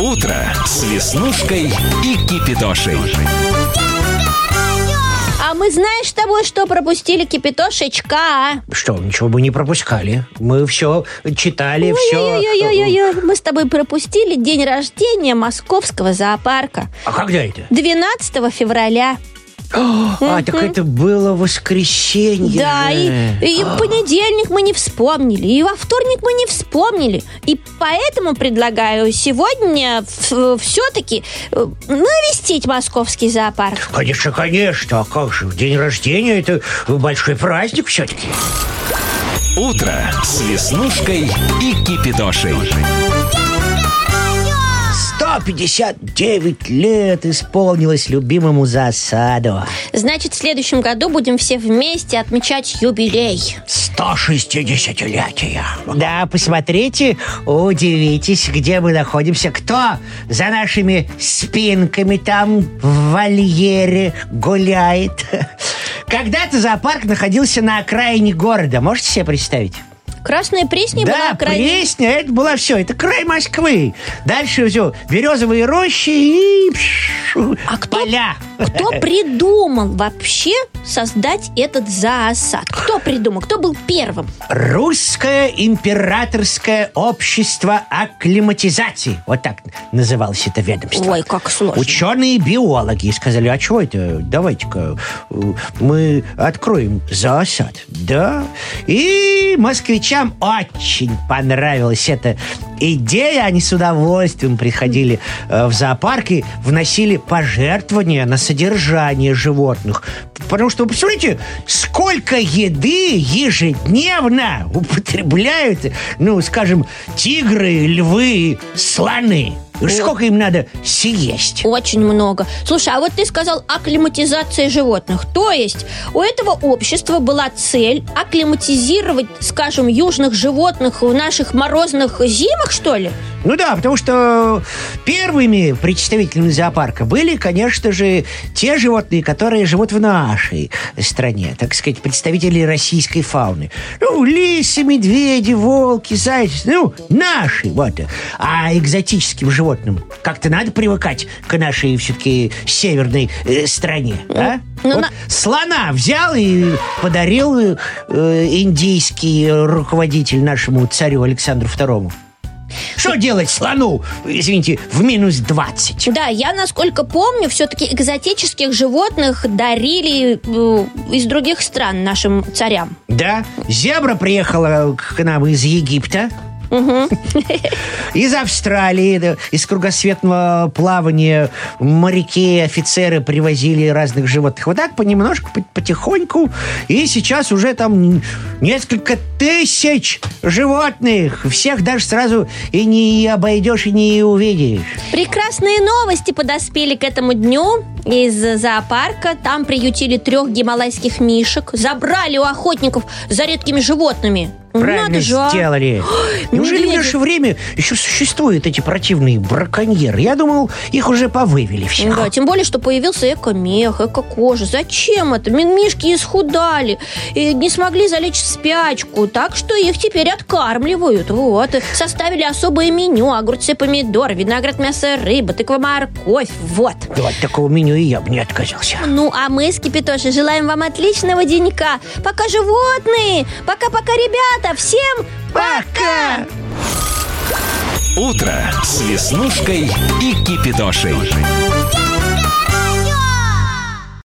Утро с Веснушкой и Кипидошей. А мы знаешь с тобой, что пропустили кипятошечка? Что, ничего мы не пропускали. Мы все читали, все... Ой-ой-ой-ой-ой, мы с тобой пропустили день рождения московского зоопарка. А когда это? 12 февраля. А, так это было воскресенье. Да, и, и в понедельник мы не вспомнили, и во вторник мы не вспомнили. И поэтому предлагаю сегодня все-таки э, навестить московский зоопарк. Конечно, конечно. А как же? День рождения это большой праздник все-таки. Утро с Веснушкой и Кипидошей. 159 лет исполнилось любимому засаду. Значит, в следующем году будем все вместе отмечать юбилей. 160-летие. Да, посмотрите, удивитесь, где мы находимся. Кто за нашими спинками там в вольере гуляет? Когда-то зоопарк находился на окраине города. Можете себе представить? Красная Пресня да, была край... Пресня, это было все, это край Москвы. Дальше все, березовые рощи и а кто, поля. Кто придумал вообще создать этот зоосад? Кто придумал? Кто был первым? Русское императорское общество акклиматизации. Вот так называлось это ведомство. Ой, как сложно. Ученые-биологи сказали, а чего это? Давайте-ка э, мы откроем зоосад. Да. И москвичам очень понравилась эта идея. Они с удовольствием приходили э, в зоопарки, вносили пожертвования на содержание животных. Потому что, посмотрите, сколько еды ежедневно употребляют, ну, скажем, тигры, львы, слоны. Сколько им надо съесть? Очень много. Слушай, а вот ты сказал акклиматизация животных. То есть у этого общества была цель акклиматизировать, скажем, южных животных в наших морозных зимах, что ли? Ну да, потому что первыми представителями зоопарка были, конечно же, те животные, которые живут в нашей стране, так сказать, представители российской фауны. Ну, лисы, медведи, волки, зайцы, ну, наши, вот. А экзотическим животным как-то надо привыкать к нашей все-таки северной э, стране, а? Ну, вот на... Слона взял и подарил э, индийский руководитель нашему царю Александру Второму. Что делать слону, извините, в минус 20? Да, я, насколько помню, все-таки экзотических животных дарили э, из других стран нашим царям. Да, зебра приехала к нам из Египта. Из Австралии, из кругосветного плавания моряки, офицеры привозили разных животных. Вот так понемножку, потихоньку. И сейчас уже там несколько тысяч животных. Всех даже сразу и не обойдешь, и не увидишь. Прекрасные новости подоспели к этому дню из зоопарка. Там приютили трех гималайских мишек. Забрали у охотников за редкими животными. Правильно сделали. Неужели в наше время еще существуют эти противные браконьеры? Я думал, их уже повывели всех. Да, тем более, что появился эко-мех, эко-кожа. Зачем это? Мишки исхудали и не смогли залечь в спячку, так что их теперь откармливают. Вот. Составили особое меню. Огурцы, помидоры, виноград, мясо, рыба, тыква, морковь. Вот. Да, от такого меню и я бы не отказался. Ну, а мы с Кипитошей желаем вам отличного денька. Пока, животные! Пока-пока, ребята! Ребята, всем пока! Утро с Веснушкой и Кипидошей.